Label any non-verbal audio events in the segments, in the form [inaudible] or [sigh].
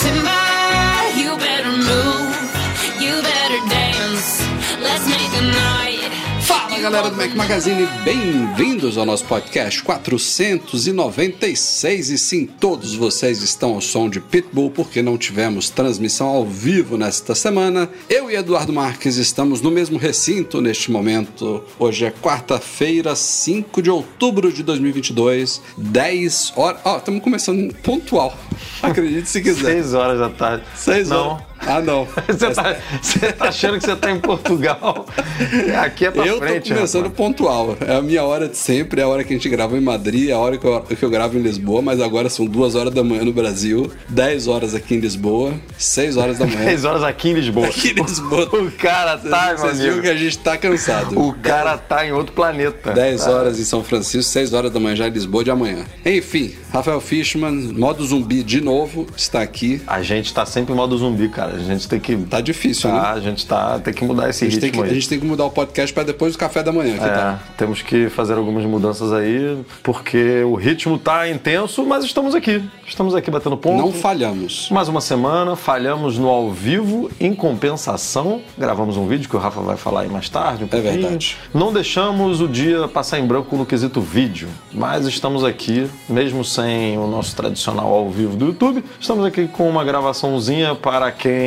in my galera do Mac Magazine, bem-vindos ao nosso podcast 496 e sim, todos vocês estão ao som de Pitbull porque não tivemos transmissão ao vivo nesta semana. Eu e Eduardo Marques estamos no mesmo recinto neste momento. Hoje é quarta-feira, 5 de outubro de 2022, 10 horas. Ó, estamos começando pontual. [laughs] Acredite se quiser. Seis horas da tarde. 6 Não. Ah, não. [laughs] Você tá, você tá achando que você tá em Portugal? Aqui é pra Eu frente, tô começando rapaz. pontual. É a minha hora de sempre, é a hora que a gente grava em Madrid, é a hora que eu, que eu gravo em Lisboa, mas agora são duas horas da manhã no Brasil, 10 horas aqui em Lisboa, 6 horas da manhã. [laughs] Seis horas aqui em Lisboa. Aqui em Lisboa. O cara tá, Vocês viram que a gente tá cansado. O cara tá em outro planeta. 10 Tá. horas em São Francisco, 6 horas da manhã já em Lisboa de amanhã. Enfim, Rafael Fishman, modo zumbi de novo, está aqui. A gente tá sempre em modo zumbi, cara. A gente tem que. Tá difícil, Tá, né? a gente tá, tem que mudar esse A ritmo que, a gente tem que mudar o podcast para depois do café da manhã, É, tal? temos que fazer algumas mudanças aí, porque o ritmo tá intenso, mas estamos aqui. Estamos aqui batendo ponto. Não falhamos. Mais uma semana, falhamos no ao vivo, em compensação, gravamos um vídeo que o Rafa vai falar aí mais tarde. Um. É verdade. Não deixamos o dia passar em branco no quesito vídeo, mas estamos aqui, mesmo sem o nosso tradicional ao vivo do YouTube, estamos aqui com uma gravaçãozinha para quem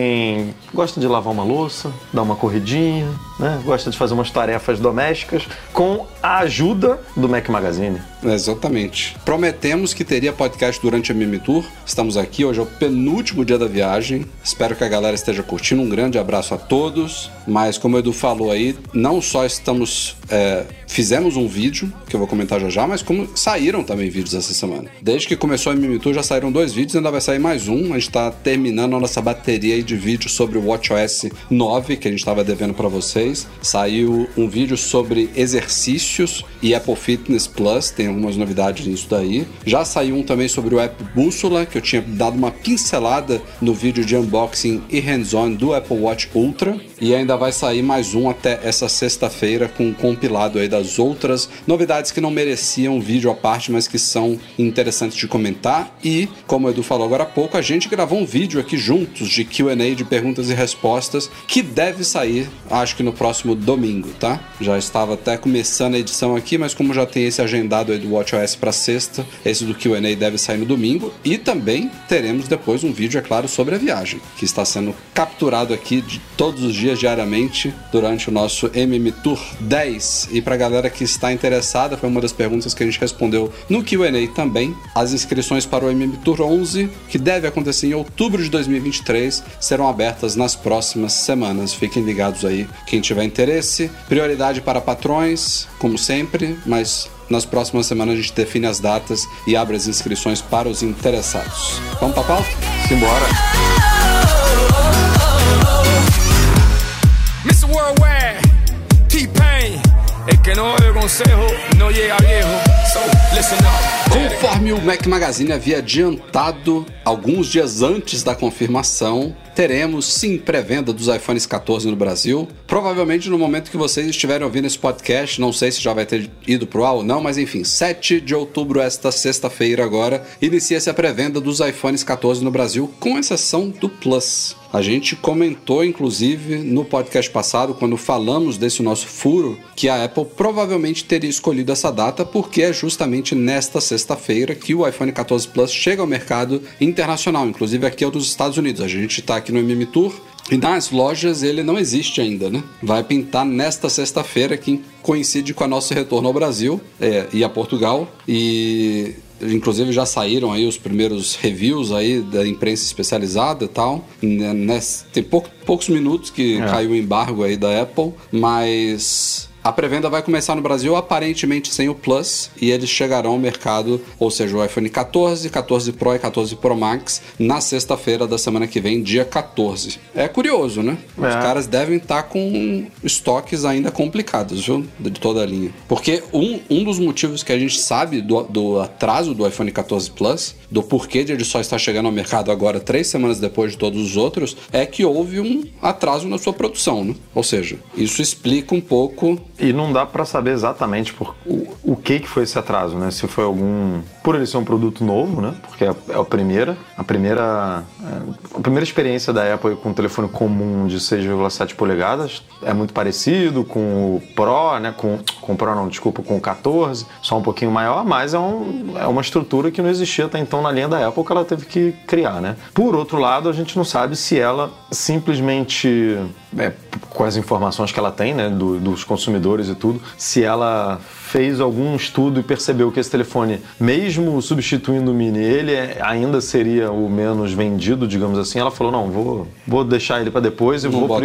gosta de lavar uma louça, dar uma corridinha, né? gosta de fazer umas tarefas domésticas, com a ajuda do Mac Magazine. Exatamente. Prometemos que teria podcast durante a Mimi Tour. Estamos aqui, hoje é o penúltimo dia da viagem. Espero que a galera esteja curtindo. Um grande abraço a todos. Mas como o Edu falou aí, não só estamos. é, fizemos um vídeo, que eu vou comentar já já, mas como saíram também vídeos essa semana. Desde que começou a Mimi Tour já saíram dois vídeos, ainda vai sair mais um. A gente está terminando a nossa bateria de vídeos sobre o WatchOS 9, que a gente estava devendo para vocês. Saiu um vídeo sobre exercícios e Apple Fitness Plus, tem algumas novidades nisso daí. Já saiu um também sobre o app Bússola, que eu tinha dado uma pincelada no vídeo de unboxing e hands-on do Apple Watch Ultra. E ainda vai sair mais um até essa sexta-feira com um compilado aí das outras novidades que não mereciam vídeo à parte, mas que são interessantes de comentar. E, como o Edu falou agora há pouco, a gente gravou um vídeo aqui juntos de QA de perguntas e respostas que deve sair, acho que no próximo domingo, tá? Já estava até começando a edição aqui, mas como já tem esse agendado aí do WatchOS para sexta, esse do QA deve sair no domingo. E também teremos depois um vídeo, é claro, sobre a viagem, que está sendo capturado aqui de todos os dias diariamente durante o nosso MM Tour 10. E pra galera que está interessada, foi uma das perguntas que a gente respondeu no QA também. As inscrições para o MM Tour 11, que deve acontecer em outubro de 2023, serão abertas nas próximas semanas. Fiquem ligados aí, quem tiver interesse. Prioridade para patrões, como sempre, mas nas próximas semanas a gente define as datas e abre as inscrições para os interessados. Vamos pra pauta? Simbora! Mr. Worldwide, T-Pain. El que no oye consejo no llega viejo. So, listen up. Conforme o Mac Magazine havia adiantado alguns dias antes da confirmação, teremos sim pré-venda dos iPhones 14 no Brasil. Provavelmente no momento que vocês estiverem ouvindo esse podcast, não sei se já vai ter ido pro ar ou não, mas enfim, 7 de outubro, esta sexta-feira agora, inicia-se a pré-venda dos iPhones 14 no Brasil, com exceção do Plus. A gente comentou, inclusive, no podcast passado, quando falamos desse nosso furo, que a Apple provavelmente teria escolhido essa data porque é justamente nesta sexta-feira que o iPhone 14 Plus chega ao mercado internacional, inclusive aqui é o dos Estados Unidos. A gente está aqui no MM Tour e nas lojas ele não existe ainda, né? Vai pintar nesta sexta-feira, que coincide com o nosso retorno ao Brasil é, e a Portugal. E inclusive já saíram aí os primeiros reviews aí da imprensa especializada e tal. Né, Tem pouco- poucos minutos que É. caiu o embargo aí da Apple, mas A pré-venda vai começar no Brasil aparentemente sem o Plus e eles chegarão ao mercado, ou seja, o iPhone 14, 14 Pro e 14 Pro Max na sexta-feira da semana que vem, dia 14. É curioso, né? Os É. caras devem estar com estoques ainda complicados, viu? De toda a linha. Porque um, um dos motivos que a gente sabe do, do atraso do iPhone 14 Plus, do porquê de ele só estar chegando ao mercado agora três semanas depois de todos os outros, é que houve um atraso na sua produção, né? Ou seja, isso explica um pouco E não dá pra saber exatamente por, o, o que que foi esse atraso, né? Se foi algum... Por ele ser um produto novo, né? Porque é, é a primeira... A primeira... é, a primeira experiência da Apple com um telefone comum de 6,7 polegadas é muito parecido com o Pro, né? Com, com o Pro não, desculpa, com o 14, só um pouquinho maior, mas é, um, é uma estrutura que não existia até então na linha da Apple que ela teve que criar, né? Por outro lado, a gente não sabe se ela simplesmente é, com as informações que ela tem, né, do- dos consumidores e tudo, se ela fez algum estudo e percebeu que esse telefone, mesmo substituindo o Mini, ele é- ainda seria o menos vendido, digamos assim, ela falou, não, vou, vou deixar ele para depois e Não vou...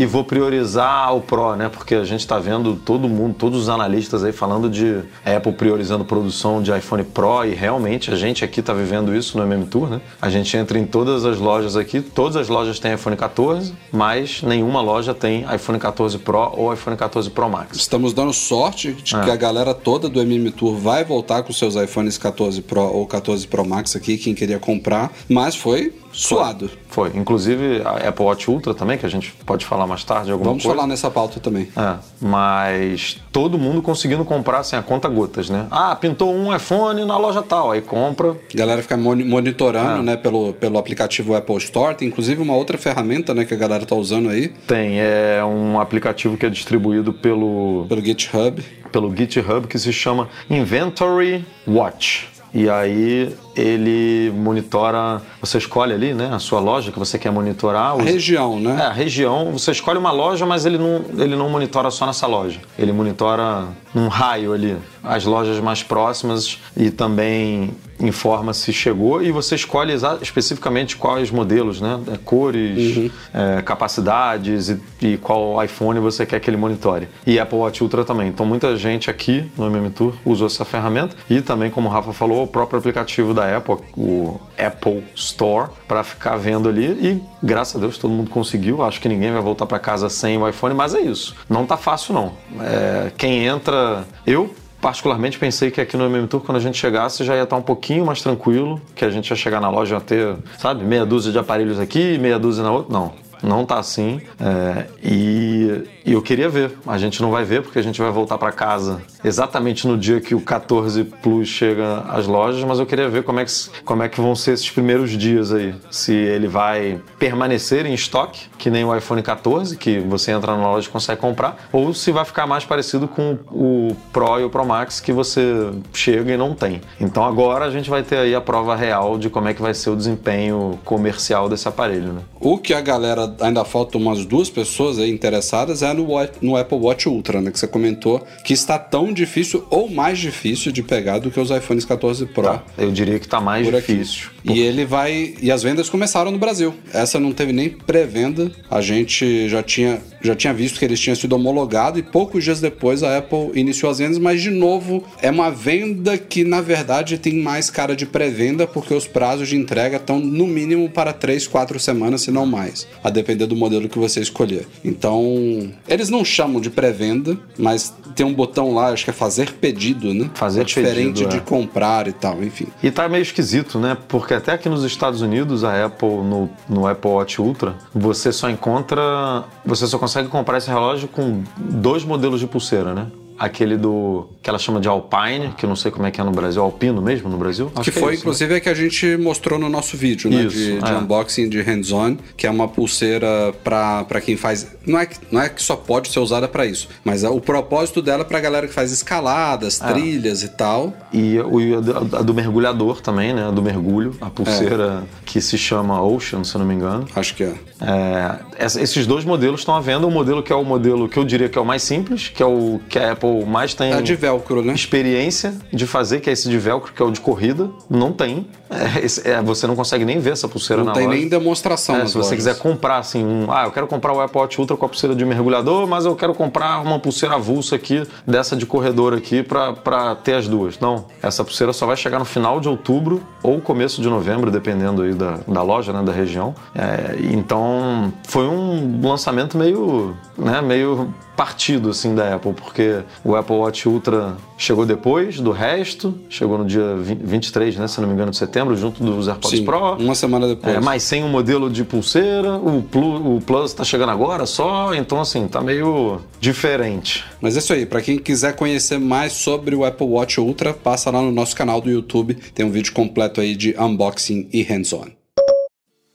e vou priorizar o Pro, né? Porque a gente está vendo todo mundo, todos os analistas aí falando de Apple priorizando produção de iPhone Pro e realmente a gente aqui está vivendo isso no MM Tour, né? A gente entra em todas as lojas aqui, todas as lojas têm iPhone 14, mas nenhuma loja tem iPhone 14 Pro ou iPhone 14 Pro Max. Estamos dando sorte de É. que a galera toda do MM Tour vai voltar com seus iPhones 14 Pro ou 14 Pro Max aqui, quem queria comprar, mas foi suado. Foi, inclusive a Apple Watch Ultra também, que a gente pode falar mais tarde alguma Vamos coisa. falar nessa pauta também. É, mas todo mundo conseguindo comprar assim, a conta gotas, né? Ah, pintou um iPhone na loja tal, aí compra, A galera fica moni- monitorando, É. né, pelo, pelo aplicativo Apple Store. Tem inclusive uma outra ferramenta, né, que a galera tá usando aí, Tem, é um aplicativo que é distribuído pelo, pelo GitHub. pelo GitHub que se chama Inventory Watch. E aí ele monitora, você escolhe ali, né, a sua loja que você quer monitorar. A região, É, né? a região, você escolhe uma loja, mas ele não, ele não monitora só nessa loja. Ele monitora num raio ali, as lojas mais próximas e também informa se chegou e você escolhe especificamente quais modelos, né? É, Cores, é, capacidades e, e qual iPhone você quer que ele monitore. E Apple Watch Ultra também. Então muita gente aqui no MM Tour usou essa ferramenta e também, como o Rafa falou, o próprio aplicativo da Apple, o Apple Store, para ficar vendo ali e graças a Deus todo mundo conseguiu. Acho que ninguém vai voltar para casa sem o iPhone, mas é isso. Não tá fácil não. É, quem entra, eu particularmente pensei que aqui no MM Tour, quando a gente chegasse, já ia estar um pouquinho mais tranquilo, que a gente ia chegar na loja ia ter, sabe, meia dúzia de aparelhos aqui, meia dúzia na outra. Não. Não tá assim. É, e, e eu queria ver. A gente não vai ver porque a gente vai voltar para casa exatamente no dia que o 14 Plus chega às lojas, mas eu queria ver como é, que, como é que vão ser esses primeiros dias aí. Se ele vai permanecer em estoque, que nem o iPhone 14, que você entra na loja e consegue comprar, ou se vai ficar mais parecido com o Pro e o Pro Max que você chega e não tem. Então agora a gente vai ter aí a prova real de como é que vai ser o desempenho comercial desse aparelho, né? O que a galera ainda falta umas duas pessoas aí interessadas é no, Wa- no Apple Watch Ultra, né? Que você comentou que está tão difícil ou mais difícil de pegar do que os iPhones 14 Pro. Eu diria que tá mais por difícil. E ele vai. E as vendas começaram no Brasil. Essa não teve nem pré-venda. A gente já tinha, já tinha visto que eles tinham sido homologados e poucos dias depois a Apple iniciou as vendas, mas de novo é uma venda que na verdade tem mais cara de pré-venda porque os prazos de entrega estão no mínimo para 3, 4 semanas, se não mais, a depender do modelo que você escolher. Então, eles não chamam de pré-venda, mas tem um botão lá, acho que é fazer pedido, né? Fazer é diferente pedido, de é. comprar e tal, enfim. E tá meio esquisito, né? Porque até aqui nos Estados Unidos, a Apple, no, no Apple Watch Ultra, você só encontra. Você só consegue comprar esse relógio com dois modelos de pulseira, né? Aquele do. que ela chama de Alpine, que eu não sei como é que é no Brasil, Alpino mesmo no Brasil? Acho que foi, é isso, né? inclusive, a que a gente mostrou no nosso vídeo, né? Isso, de, de é. unboxing de hands-on, que é uma pulseira pra pra quem faz. Não é, que- não é que só pode ser usada pra isso, mas é- o propósito dela é pra galera que faz escaladas, É. trilhas e tal. E o, a do- a do mergulhador também, né? A do mergulho, a pulseira que se chama Ocean, se eu não me engano. Acho que é. É, esses dois modelos estão à venda. O modelo que é o modelo que eu diria que é o mais simples, que é o que a Apple Apple mais tem É de velcro, né? experiência de fazer, que é esse de velcro, que é o de corrida, não tem. É, é, você não consegue nem ver essa pulseira Não na tem loja. nem demonstração É, se você lojas. quiser comprar assim, um, ah, eu quero comprar o Apple Watch Ultra com a pulseira de mergulhador, mas eu quero comprar uma pulseira avulsa aqui, dessa de corredor aqui, pra- pra ter as duas. Não, essa pulseira só vai chegar no final de outubro ou começo de novembro, dependendo aí da, da loja, né, da região. É, então, foi um lançamento meio, né, meio partido assim da Apple, porque o Apple Watch Ultra chegou depois do resto, chegou no dia 20 23, né, se não me engano, de setembro, junto dos AirPods Sim, Pro. uma semana depois. É, mas sem um modelo de pulseira, o Plus, o Plus tá chegando agora só, então assim, tá meio diferente. Mas é isso aí, pra quem quiser conhecer mais sobre o Apple Watch Ultra, passa lá no nosso canal do YouTube, tem um vídeo completo aí de unboxing e hands-on.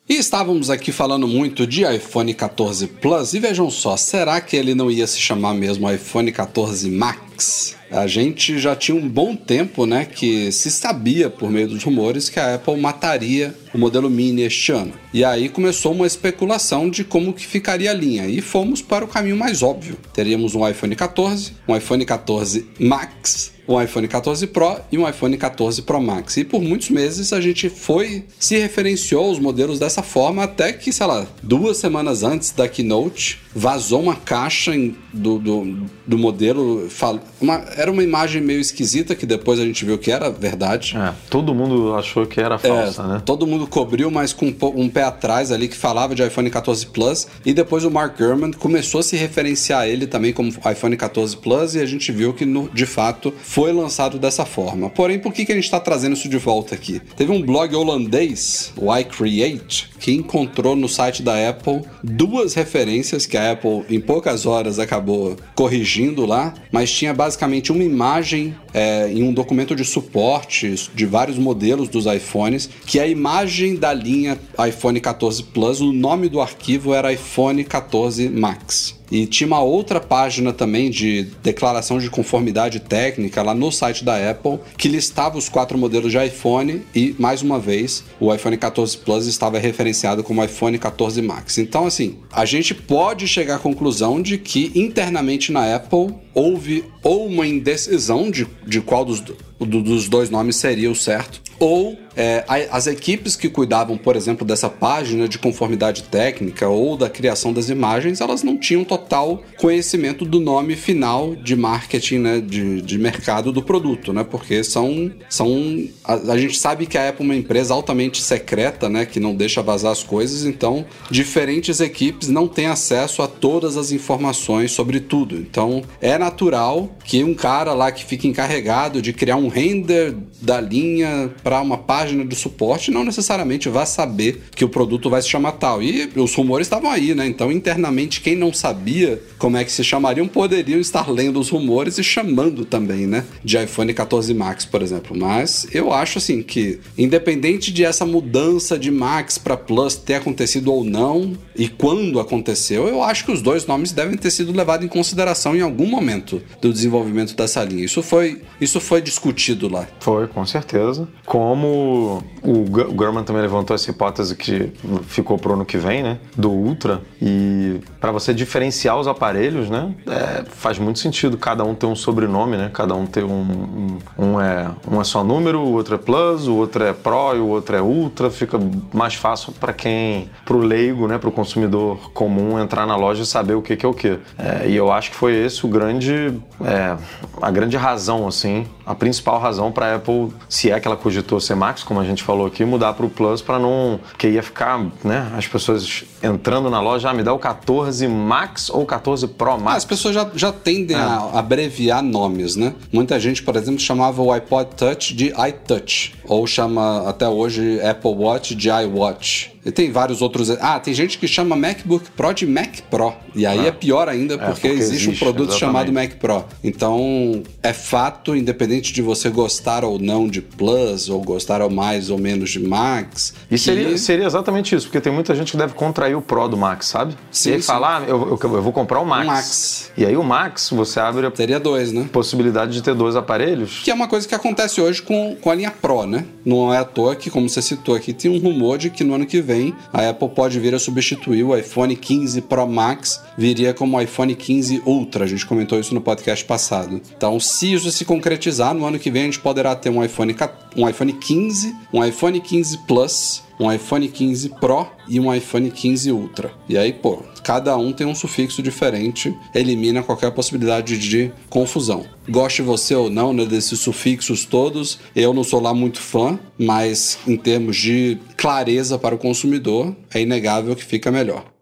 E estávamos aqui falando muito de iPhone 14 Plus e vejam só, será que ele não ia se chamar mesmo iPhone 14 Max? A gente já tinha um bom tempo, né, que se sabia por meio dos rumores que a Apple mataria o modelo Mini este ano. E aí começou uma especulação de como que ficaria a linha e fomos para o caminho mais óbvio. Teríamos um iPhone 14, um iPhone 14 Max, um iPhone 14 Pro e um iPhone 14 Pro Max. E por muitos meses a gente foi, se referenciou os modelos dessa forma, até que, sei lá, duas semanas antes da keynote, vazou uma caixa em- do, do, do modelo. fal- uma- era uma imagem meio esquisita, que depois a gente viu que era verdade. É, todo mundo achou que era falsa, É, né? Todo mundo cobriu, mas com um pé atrás ali que falava de iPhone 14 Plus. E depois o Mark Gurman começou a se referenciar a ele também como iPhone 14 Plus. E a gente viu que no- de fato foi lançado dessa forma. Porém, por que, que a gente está trazendo isso de volta aqui? Teve um blog holandês, o iCreate, que encontrou no site da Apple duas referências que a Apple em poucas horas acabou corrigindo lá, mas tinha basicamente uma imagem é, em um documento de suporte de vários modelos dos iPhones, que a imagem da linha iPhone 14 Plus, o nome do arquivo era iPhone 14 Max. E tinha uma outra página também de declaração de conformidade técnica lá no site da Apple que listava os quatro modelos de iPhone e, mais uma vez, o iPhone 14 Plus estava referenciado como iPhone 14 Max. Então, assim, a gente pode chegar à conclusão de que internamente na Apple houve ou uma indecisão de, de qual dos, do- dos dois nomes seria o certo, ou é, as equipes que cuidavam, por exemplo, dessa página de conformidade técnica ou da criação das imagens, elas não tinham conhecimento do nome final de marketing, né, de, de mercado do produto, né, porque são, são a, a gente sabe que a Apple é uma empresa altamente secreta, né, que não deixa vazar as coisas, então diferentes equipes não têm acesso a todas as informações sobre tudo. Então é natural que um cara lá que fica encarregado de criar um render da linha para uma página do suporte não necessariamente vai saber que o produto vai se chamar tal. E os rumores estavam aí, né? Então internamente quem não sabia como é que se chamariam poderiam estar lendo os rumores e chamando também, né? De iPhone 14 Max, por exemplo. Mas eu acho assim que independente de essa mudança de Max para Plus ter acontecido ou não e quando aconteceu, eu acho que os dois nomes devem ter sido levados em consideração em algum momento do desenvolvimento dessa linha. Isso foi, isso foi discutido lá. Foi, com certeza. Como o Gu- o também levantou essa hipótese que ficou pro ano que vem, né? Do Ultra. E para você diferenciar os aparelhos, né? é, faz muito sentido cada um ter um sobrenome, né? Cada um ter um. Um, um é, um é só número, o outro é Plus, o outro é Pro e o outro é Ultra. Fica mais fácil para quem. pro leigo, né? Pro consumidor comum entrar na loja e saber o que, que é o que. É, e eu acho que foi esse o grande. é, a grande razão, assim, a principal razão para Apple, se é que ela cogitou ser Max, como a gente falou aqui, mudar para o Plus para não. que ia ficar, né? As pessoas entrando na loja, ah, me dá o 14 Max ou o 14 Pro Ah, Max. as pessoas já, já tendem a abreviar nomes, né? Muita gente, por exemplo, chamava o iPod Touch de iTouch, ou chama até hoje Apple Watch de iWatch. E tem vários outros. Ah, tem gente que chama MacBook Pro de Mac Pro. E aí é, pior ainda, porque, porque existe, um existe, produto chamado exatamente. Mac Pro. Então, é fato, independente de você gostar ou não de Plus, ou gostar ou mais ou menos de Max. E que- seria, seria exatamente isso, porque tem muita gente que deve contrair o Pro do Max, sabe? Sim, e aí falar, ah, eu, eu, eu vou comprar o Max. Max. E aí o Max, você abre a Teria dois, né? possibilidade de ter dois aparelhos. Que é uma coisa que acontece hoje com, com a linha Pro, né? Não é à toa que, como você citou aqui, tem um rumor de que no ano que vem vem, a Apple pode vir a substituir o iPhone 15 Pro Max, viria como o iPhone 15 Ultra. A gente comentou isso no podcast passado. Então, se isso se concretizar, no ano que vem a gente poderá ter um iPhone, um iPhone 15, um iPhone 15 Plus, um iPhone 15 Pro e um iPhone 15 Ultra. E aí, pô, cada um tem um sufixo diferente, elimina qualquer possibilidade de confusão. Goste você ou não né, desses sufixos todos, eu não sou lá muito fã, mas em termos de clareza para o consumidor, é inegável que fica melhor.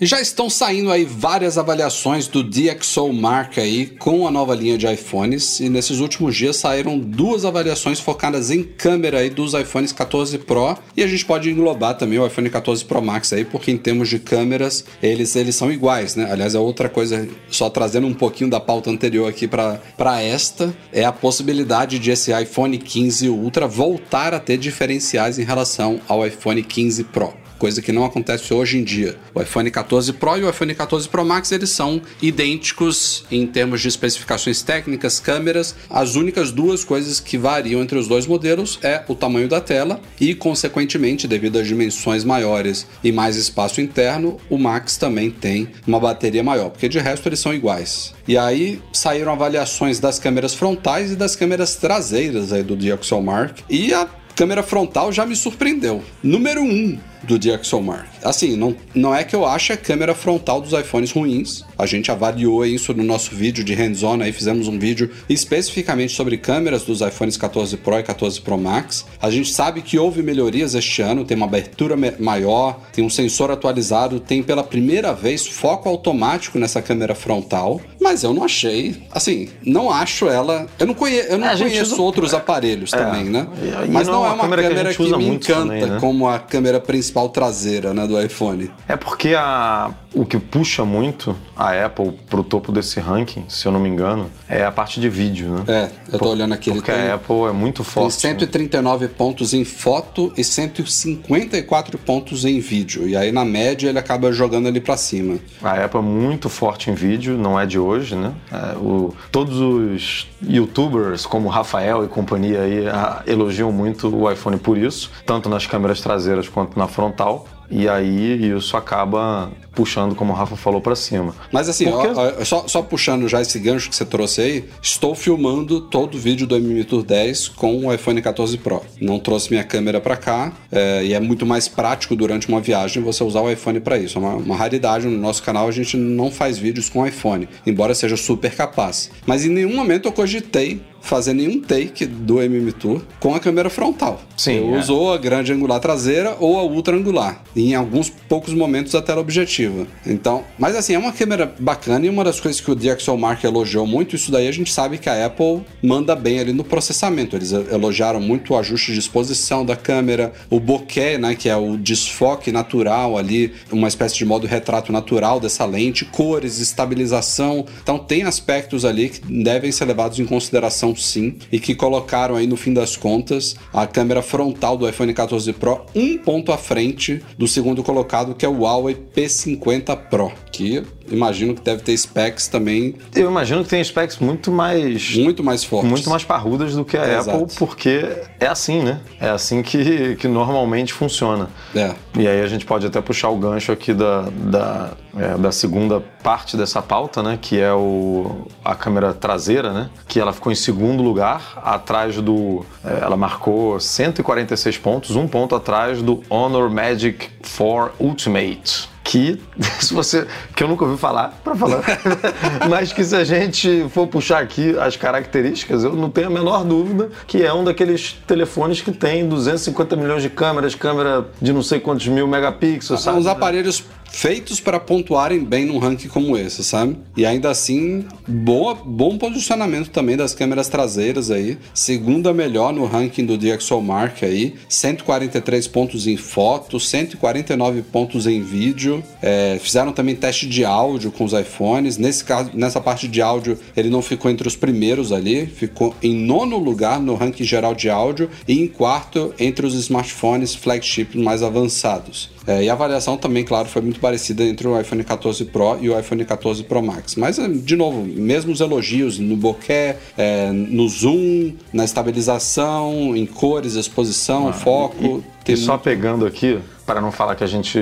E já estão saindo aí várias avaliações do DxO Mark aí com a nova linha de iPhones. E nesses últimos dias saíram duas avaliações focadas em câmera aí dos iPhones 14 Pro. E a gente pode englobar também o iPhone 14 Pro Max aí porque em termos de câmeras eles, eles são iguais, né? Aliás, é outra coisa, só trazendo um pouquinho da pauta anterior aqui para esta, é a possibilidade de esse iPhone 15 Ultra voltar a ter diferenciais em relação ao iPhone 15 Pro coisa que não acontece hoje em dia. O iPhone 14 Pro e o iPhone 14 Pro Max eles são idênticos em termos de especificações técnicas, câmeras. As únicas duas coisas que variam entre os dois modelos é o tamanho da tela e, consequentemente, devido às dimensões maiores e mais espaço interno, o Max também tem uma bateria maior, porque de resto eles são iguais. E aí saíram avaliações das câmeras frontais e das câmeras traseiras aí do DxOMark e a câmera frontal já me surpreendeu. Número 1, um, do DxOMark. Assim, não, não é que eu ache a câmera frontal dos iPhones ruins. A gente avaliou isso no nosso vídeo de hands-on, aí fizemos um vídeo especificamente sobre câmeras dos iPhones 14 Pro e 14 Pro Max. A gente sabe que houve melhorias este ano, tem uma abertura maior, tem um sensor atualizado, tem pela primeira vez foco automático nessa câmera frontal, mas eu não achei, assim, não acho ela, eu não, conhe, eu não é, conheço usa... outros aparelhos é, também, né? Mas não, não é uma câmera, câmera que, que me encanta também, né? como a câmera principal principal traseira né, do iPhone. É porque a, o que puxa muito a Apple pro topo desse ranking, se eu não me engano, é a parte de vídeo, né? É, eu tô Por, olhando aqui. Porque a Apple é muito forte. Tem 139 né? pontos em foto e 154 pontos em vídeo. E aí, na média, ele acaba jogando ali para cima. A Apple é muito forte em vídeo, não é de hoje, né? É, o, todos os youtubers, como Rafael e companhia aí, a, elogiam muito o iPhone por isso, tanto nas câmeras traseiras quanto na frontal. E aí isso acaba puxando, como o Rafa falou, para cima. Mas assim, Porque... ó, ó, só, só, puxando já esse gancho que você trouxe aí, estou filmando todo o vídeo do MM Tour 10 com o iPhone 14 Pro. Não trouxe minha câmera para cá é, e é muito mais prático durante uma viagem você usar o iPhone para isso. É uma, uma, raridade no nosso canal, a gente não faz vídeos com iPhone, embora seja super capaz. Mas em nenhum momento eu cogitei fazer nenhum take do MM Tour com a câmera frontal. Sim. Eu é. usou a grande angular traseira ou a ultra angular. Em alguns poucos momentos a tela objetiva. Então, mas assim, é uma câmera bacana e uma das coisas que o DxOMark elogiou muito, isso daí a gente sabe que a Apple manda bem ali no processamento. Eles elogiaram muito o ajuste de exposição da câmera, o bokeh, né, que é o desfoque natural ali, uma espécie de modo retrato natural dessa lente, cores, estabilização. Então tem aspectos ali que devem ser levados em consideração sim e que colocaram aí no fim das contas a câmera frontal do iPhone 14 Pro um ponto à frente do segundo colocado que é o Huawei P50 Pro, que imagino que deve ter specs também. Eu imagino que tem specs muito mais. Muito mais fortes. Muito mais parrudas do que a é, Apple, exato. porque é assim, né? É assim que, que normalmente funciona. É. E aí a gente pode até puxar o gancho aqui da, da, é, da segunda parte dessa pauta, né? Que é o, a câmera traseira, né? Que ela ficou em segundo lugar, atrás do. É, ela marcou 146 pontos, um ponto atrás do Honor Magic 4 Ultimate que [laughs] se você que eu nunca ouvi falar para falar, [laughs] mas que se a gente for puxar aqui as características, eu não tenho a menor dúvida que é um daqueles telefones que tem 250 milhões de câmeras, câmera de não sei quantos mil megapixels, São os aparelhos feitos para pontuarem bem num ranking como esse, sabe? E ainda assim, boa, bom posicionamento também das câmeras traseiras aí. Segunda melhor no ranking do DxOMark aí. 143 pontos em foto, 149 pontos em vídeo. É, fizeram também teste de áudio com os iPhones. Nesse caso, nessa parte de áudio, ele não ficou entre os primeiros ali. Ficou em nono lugar no ranking geral de áudio e em quarto entre os smartphones flagship mais avançados. É, e a avaliação também, claro, foi muito parecida entre o iPhone 14 Pro e o iPhone 14 Pro Max. Mas, é, de novo, mesmo os elogios no bokeh, é, no zoom, na estabilização, em cores, exposição, ah, foco. E E só pegando aqui, para não falar que a gente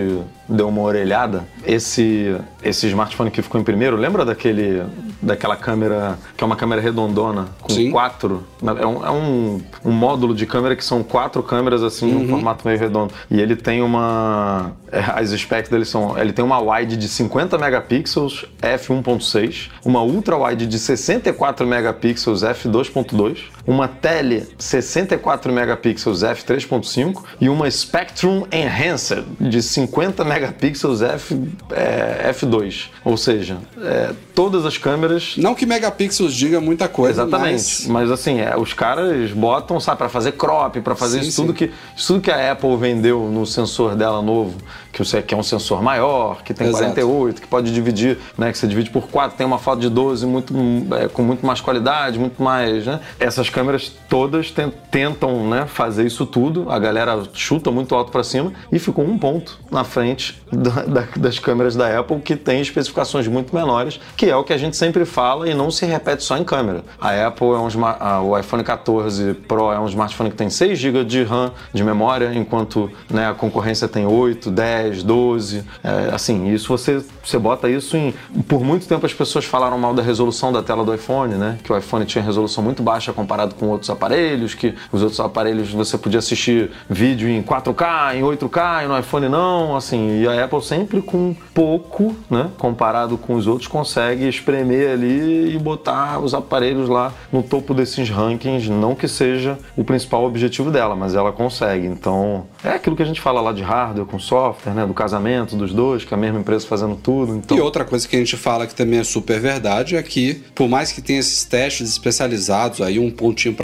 deu uma orelhada, esse, esse smartphone que ficou em primeiro, lembra daquele, daquela câmera, que é uma câmera redondona, com Sim. quatro, é, um, é um, um módulo de câmera que são quatro câmeras assim, Uhum. num formato meio redondo. E ele tem uma, é, as specs dele são, ele tem uma wide de 50 megapixels f1.6, uma ultra wide de 64 megapixels f2.2, uma tele 64 megapixels f3.5 e uma Spectrum Enhancer de 50 megapixels f, é, f2. Ou seja, é, todas as câmeras Não que megapixels diga muita coisa, Exatamente. mas... Mas, assim, é, os caras botam, sabe, pra fazer crop, pra fazer Sim, isso tudo, sim. que, isso tudo que a Apple vendeu no sensor dela novo, que, você, que é um sensor maior, que tem Exato. 48, que pode dividir, né? Que você divide por 4, tem uma foto de 12 muito, é, com muito mais qualidade, muito mais, né? Essas câmeras todas ten- tentam né, fazer isso tudo, a galera chuta muito alto pra cima e ficou um ponto na frente da- da- das câmeras da Apple que tem especificações muito menores, que é o que a gente sempre fala e não se repete só em câmera. A Apple é um ah, o iPhone 14 Pro é um smartphone que tem 6 GB de RAM de memória, enquanto né, a concorrência tem 8, 10, 12. É, assim, isso você, você bota isso em. Por muito tempo as pessoas falaram mal da resolução da tela do iPhone, né? Que o iPhone tinha resolução muito baixa comparado com outros aparelhos, que os outros aparelhos você podia assistir vídeo em 4K, em 8K, e no iPhone não, assim, e a Apple sempre com pouco, né, comparado com os outros, consegue espremer ali e botar os aparelhos lá no topo desses rankings, não que seja o principal objetivo dela, mas ela consegue. Então, é aquilo que a gente fala lá de hardware com software, né, do casamento dos dois, que é a mesma empresa fazendo tudo. Então, E outra coisa que a gente fala que também é super verdade é que, por mais que tenha esses testes especializados, aí um pontinho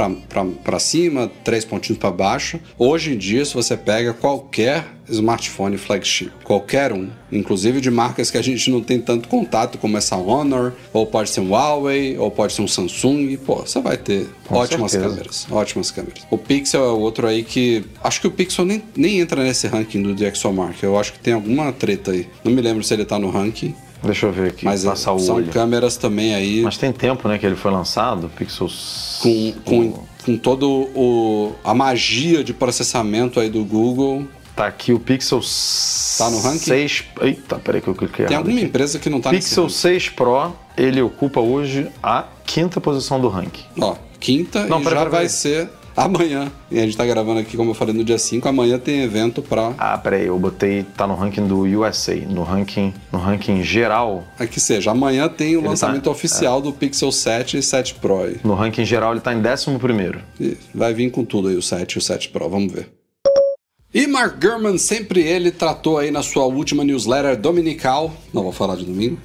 pra cima, três pontinhos pra baixo, hoje em dia, se você pega qualquer smartphone flagship, qualquer um, inclusive de marcas que a gente não tem tanto contato, como essa Honor, ou pode ser um Huawei, ou pode ser um Samsung, pô, você vai ter Com ótimas certeza. câmeras, ótimas câmeras. O Pixel é outro aí que, acho que o Pixel nem, nem entra nesse ranking do DxOMark, eu acho que tem alguma treta aí, não me lembro se ele tá no ranking, deixa eu ver aqui, mas passar o são olho. câmeras também aí Mas tem tempo, né, que ele foi lançado, Pixel com, com, com todo o a magia de processamento aí do Google. Tá aqui o Pixel Tá no ranking? 6. Eita, peraí que eu cliquei Tem alguma aqui. empresa que não tá Pixel nesse 6 Pro, ele ocupa hoje a quinta posição do ranking. ranking. Ó, quinta Não, e pera, já pera, vai pera. ser amanhã. E a gente tá gravando aqui, como eu falei, no dia 5. Amanhã tem evento pra. Ah, peraí, eu botei, tá no ranking do USA, no ranking, no ranking geral. Aqui seja, amanhã tem o Ele lançamento tá- oficial do Pixel 7 e 7 Pro. aí. No ranking geral ele tá em 11 primeiro. E vai vir com tudo aí o 7 e o 7 Pro, vamos ver. E Mark Gurman, sempre ele tratou aí na sua última newsletter dominical, não vou falar de domingo,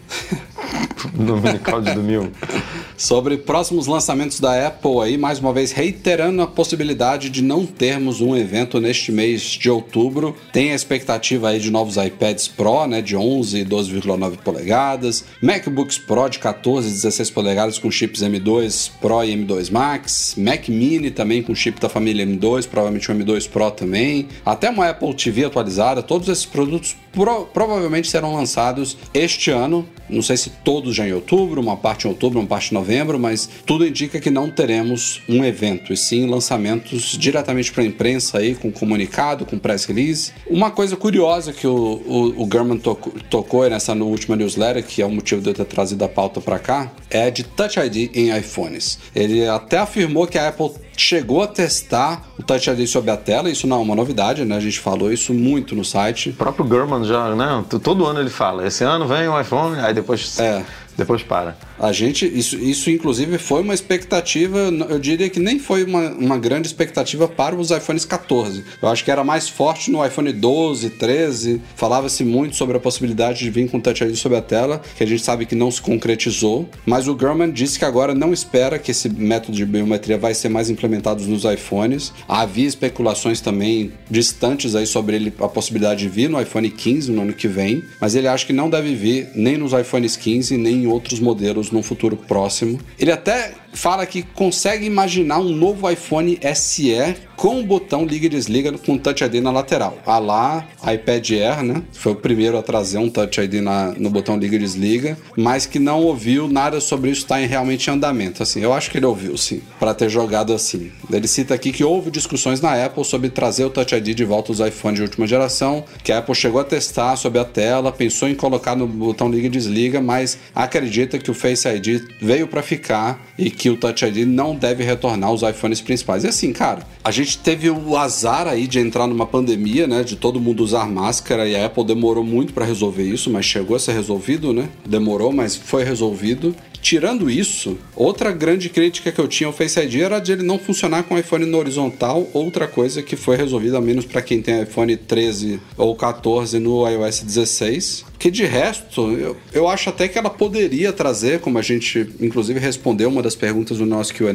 [laughs] Dominical de domingo. [laughs] sobre próximos lançamentos da Apple aí, mais uma vez reiterando a possibilidade de não termos um evento neste mês de outubro. Tem a expectativa aí de novos iPads Pro, né, de 11 e 12,9 polegadas, MacBooks Pro de 14 e 16 polegadas com chips M2 Pro e M2 Max, Mac Mini também com chip da família M2, provavelmente o M2 Pro também, até uma Apple TV atualizada, todos esses produtos pro- provavelmente serão lançados este ano. Não sei se todos já em outubro, uma parte em outubro, uma parte em novembro, mas tudo indica que não teremos um evento, e sim lançamentos diretamente para a imprensa aí, com comunicado, com press release. Uma coisa curiosa que o, o, o German tocou, tocou nessa última newsletter, que é o motivo de eu ter trazido a pauta para cá, é de Touch ID em iPhones. Ele até afirmou que a Apple chegou a testar o Touch ID sobre a tela, isso não é uma novidade, né? A gente falou isso muito no site. O próprio Gurman já, né? Todo ano ele fala, esse ano vem o iPhone, aí depois, É. depois para. A gente, isso, isso inclusive foi uma expectativa, eu diria que nem foi uma, uma grande expectativa para os iPhones 14. Eu acho que era mais forte no iPhone 12, 13. Falava-se muito sobre a possibilidade de vir com Touch ID sobre a tela, que a gente sabe que não se concretizou. Mas o Gurman disse que agora não espera que esse método de biometria vai ser mais implementado nos iPhones. Havia especulações também distantes aí sobre ele, a possibilidade de vir no iPhone 15 no ano que vem, mas ele acha que não deve vir nem nos iPhones 15 nem outros modelos no futuro próximo. Ele até fala que consegue imaginar um novo iPhone SE com o botão liga e desliga com Touch ID na lateral. A lá, iPad Air, né? Foi o primeiro a trazer um Touch ID na, no botão liga e desliga, mas que não ouviu nada sobre isso estar em, realmente em andamento. Assim, eu acho que ele ouviu, sim, para ter jogado assim. Ele cita aqui que houve discussões na Apple sobre trazer o Touch ID de volta aos iPhones de última geração, que a Apple chegou a testar sobre a tela, pensou em colocar no botão liga e desliga, mas acredita que o Face ID veio para ficar e que o Touch ID não deve retornar aos iPhones principais. E assim, cara, a gente teve o azar aí de entrar numa pandemia, né, de todo mundo usar máscara e a Apple demorou muito para resolver isso, mas chegou a ser resolvido, né? Demorou, mas foi resolvido. Tirando isso, outra grande crítica que eu tinha ao Face ID era de ele não funcionar com o iPhone no horizontal, outra coisa que foi resolvida, menos para quem tem iPhone 13 ou 14 no iOS 16. Que de resto, eu, eu acho até que ela poderia trazer, como a gente inclusive respondeu uma das perguntas do nosso QA,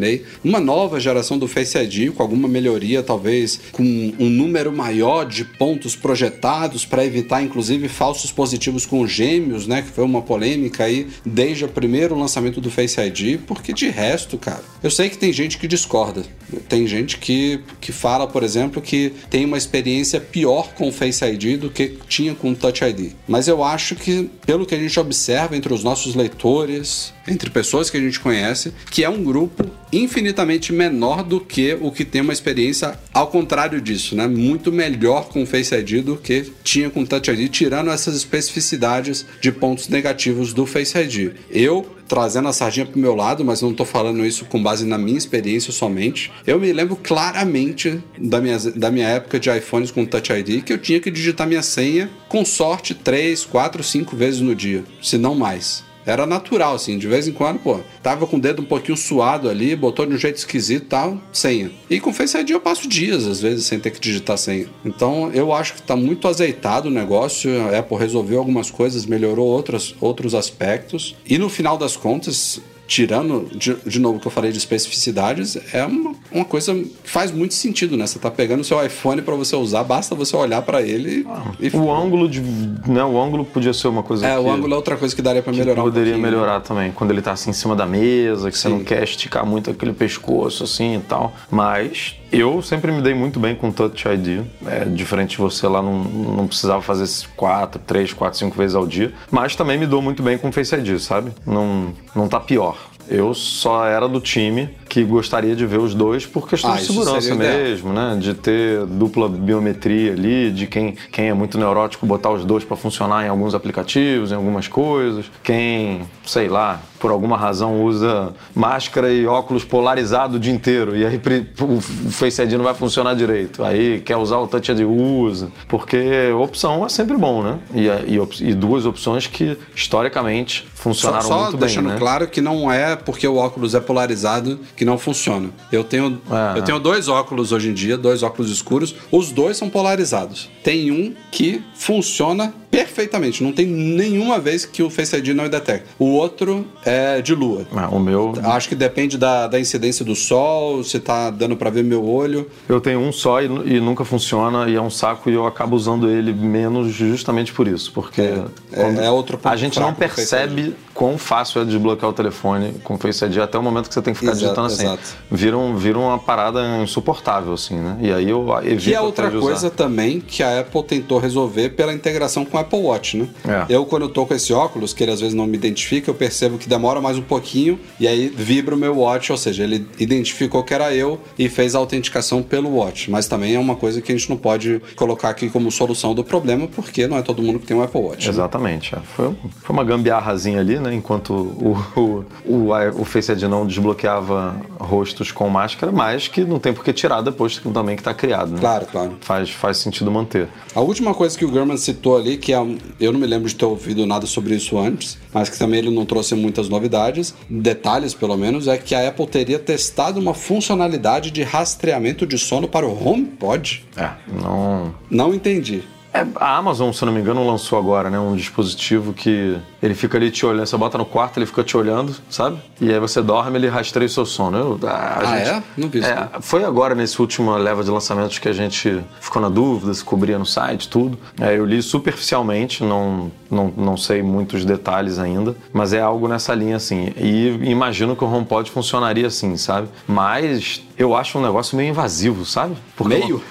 uma nova geração do Face ID com alguma melhoria, talvez com um número maior de pontos projetados para evitar inclusive falsos positivos com gêmeos, né? Que foi uma polêmica aí desde o primeiro lançamento do Face ID, porque de resto, cara, eu sei que tem gente que discorda. Tem gente que, que fala, por exemplo, que tem uma experiência pior com o Face ID do que tinha com o Touch ID. Mas eu acho que, pelo que a gente observa entre os nossos leitores, entre pessoas que a gente conhece, que é um grupo infinitamente menor do que o que tem uma experiência ao contrário disso, né? Muito melhor com o Face ID do que tinha com o Touch ID, tirando essas especificidades de pontos negativos do Face ID. Eu trazendo a sardinha pro meu lado, mas não tô falando isso com base na minha experiência somente. Eu me lembro claramente da minha, da minha época de iPhones com Touch ID que eu tinha que digitar minha senha com sorte 3, 4, 5 vezes no dia, se não mais. Era natural, assim, de vez em quando, pô, tava com o dedo um pouquinho suado ali, botou de um jeito esquisito e tal, senha. E com Face ID eu passo dias, às vezes, sem ter que digitar senha. Então eu acho que tá muito azeitado o negócio, a Apple resolveu algumas coisas, melhorou outras, outros aspectos. E no final das contas, tirando de, de novo o que eu falei de especificidades, é uma, uma coisa que faz muito sentido, né? Você tá pegando o seu iPhone para você usar, basta você olhar para ele e, O ângulo de. Né, o ângulo podia ser uma coisa É, que, o ângulo é outra coisa que daria para que melhorar um poderia pouquinho, né? melhorar também. Quando ele tá assim em cima da mesa, que você Sim. não quer esticar muito aquele pescoço assim e tal. Mas eu sempre me dei muito bem com Touch ID. É, diferente de você lá, não, não precisava fazer quatro, três, quatro, cinco vezes ao dia. Mas também me dou muito bem com Face ID, sabe? Não, não tá pior. Eu só era do time que gostaria de ver os dois por questão Ah, de segurança mesmo, né? De ter dupla biometria ali, de quem, quem é muito neurótico botar os dois para funcionar em alguns aplicativos, em algumas coisas. Quem, sei lá, por alguma razão usa máscara e óculos polarizado o dia inteiro e aí o Face ID não vai funcionar direito. Aí quer usar o Touch ID usa, porque opção é sempre bom, né? E, e e duas opções que historicamente Só, funcionaram só muito deixando bem, né? claro que não é porque o óculos é polarizado que não funciona. Eu tenho, É. eu tenho dois óculos hoje em dia, dois óculos escuros. Os dois são polarizados. Tem um que funciona perfeitamente. Não tem nenhuma vez que o Face ID não detecta. O outro é de lua. Ah, o meu Acho que depende da, da incidência do sol, se tá dando pra ver meu olho. Eu tenho um só e, e nunca funciona e é um saco e eu acabo usando ele menos justamente por isso, porque É, quando- é outro ponto a gente não percebe quão fácil é desbloquear o telefone com o Face ID até o momento que você tem que ficar Exato, digitando assim. exato. Vira, um, vira uma parada insuportável assim, né? E aí eu evito Que é outra coisa também que a Apple tentou resolver pela integração com o Apple Watch, né? É. Eu, quando eu tô com esse óculos, que ele às vezes não me identifica, eu percebo que demora mais um pouquinho e aí vibra o meu watch, ou seja, ele identificou que era eu e fez a autenticação pelo watch. Mas também é uma coisa que a gente não pode colocar aqui como solução do problema, porque não é todo mundo que tem um Apple Watch. né? Exatamente. é. Foi, foi uma gambiarrazinha ali, né? Enquanto o, o, o, o Face ID não desbloqueava rostos com máscara, mas que não tem por que tirar depois também que está criado, né? Claro, claro. Faz, faz sentido manter. A última coisa que o Gurman citou ali, que é, um- eu não me lembro de ter ouvido nada sobre isso antes, mas que também ele não trouxe muitas novidades, detalhes pelo menos, é que a Apple teria testado uma funcionalidade de rastreamento de sono para o HomePod. É, não. Não entendi. É, a Amazon, se não me engano, lançou agora, né? Um dispositivo que ele fica ali te olhando. Você bota no quarto, ele fica te olhando, sabe? E aí você dorme, ele rastreia o seu sono. Eu, a Ah, gente- é? Não vi isso, É, foi agora, nesse último leva de lançamentos, que a gente ficou na dúvida se cobria no site, tudo. É, eu li superficialmente, não, não, não sei muitos detalhes ainda, mas é algo nessa linha assim. E imagino que o HomePod funcionaria assim, sabe? Mas eu acho um negócio meio invasivo, sabe? Porque Meio?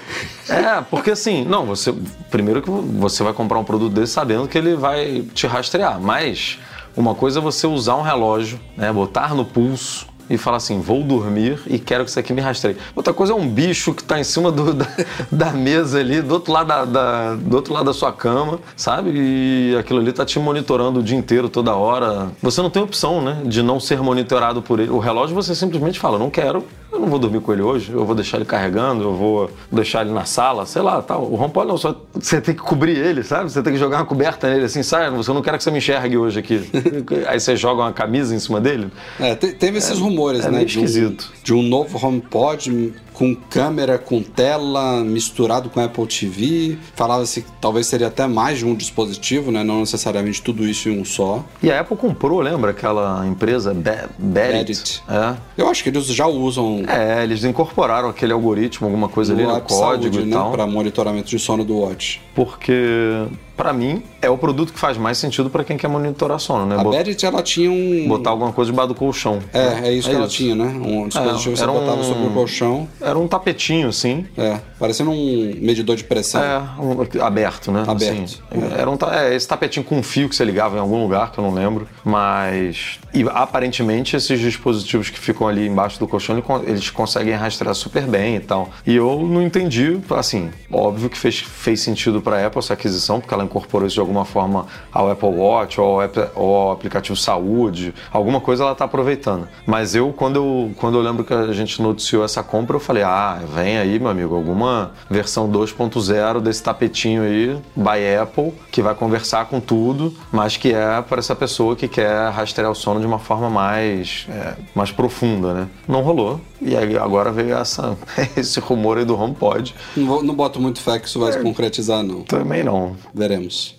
É, porque assim, não, você. Primeiro que você vai comprar um produto desse sabendo que ele vai te rastrear, mas uma coisa é você usar um relógio, né? Botar no pulso e falar assim, vou dormir e quero que isso aqui me rastreie. Outra coisa é um bicho que está em cima do- da, da mesa ali, do outro, lado da, da- do outro lado da sua cama, sabe? E aquilo ali tá te monitorando o dia inteiro, toda hora. Você não tem opção, né, de não ser monitorado por ele. O relógio você simplesmente fala, não quero, eu não vou dormir com ele hoje, eu vou deixar ele carregando, eu vou deixar ele na sala, sei lá, tal. O HomePod não, só você tem que cobrir ele, sabe? Você tem que jogar uma coberta nele assim, sai, você não quer que você me enxergue hoje aqui. [laughs] Aí você joga uma camisa em cima dele. É, te- teve esses rumores, é né? meio de um- esquisito. De um novo HomePod com câmera, com tela, misturado com Apple TV. Falava-se que talvez seria até mais de um dispositivo, né? Não necessariamente tudo isso em um só. E a Apple comprou, lembra aquela empresa Badit? Badit. É. Eu acho que eles já usam É, eles incorporaram aquele algoritmo, alguma coisa ali o no código Saúde, e né? tal. Para monitoramento de sono do Watch. Porque, pra mim, é o produto que faz mais sentido pra quem quer monitorar sono, né? A Bot- Badit, ela tinha um... Botar alguma coisa debaixo do colchão. É, é isso que ela tinha, né? Um dispositivo que você botava um- sobre o colchão. Era um tapetinho, assim. É, parecendo um medidor de pressão. É, um- aberto, né? Aberto. Assim, era um, ta- é, esse tapetinho com fio que você ligava em algum lugar, que eu não lembro. Mas. E aparentemente esses dispositivos que ficam ali embaixo do colchão, eles conseguem rastrear super bem e tal. E eu não entendi, assim, óbvio que fez, fez sentido pra Apple essa aquisição, porque ela incorporou isso de alguma forma ao Apple Watch ou ao, ou ao aplicativo Saúde. Alguma coisa ela tá aproveitando. Mas eu quando, eu, quando eu lembro que a gente noticiou essa compra, eu falei: ah, vem aí, meu amigo, alguma versão 2.0 desse tapetinho aí, by Apple, que vai conversar com tudo, mas que é para essa pessoa que quer rastrear o sono de uma forma mais, é, mais profunda, né? Não rolou. E aí agora veio essa, [laughs] esse rumor aí do HomePod. Não, não boto muito fé que isso vai É. se concretizar, não. Também não. Veremos.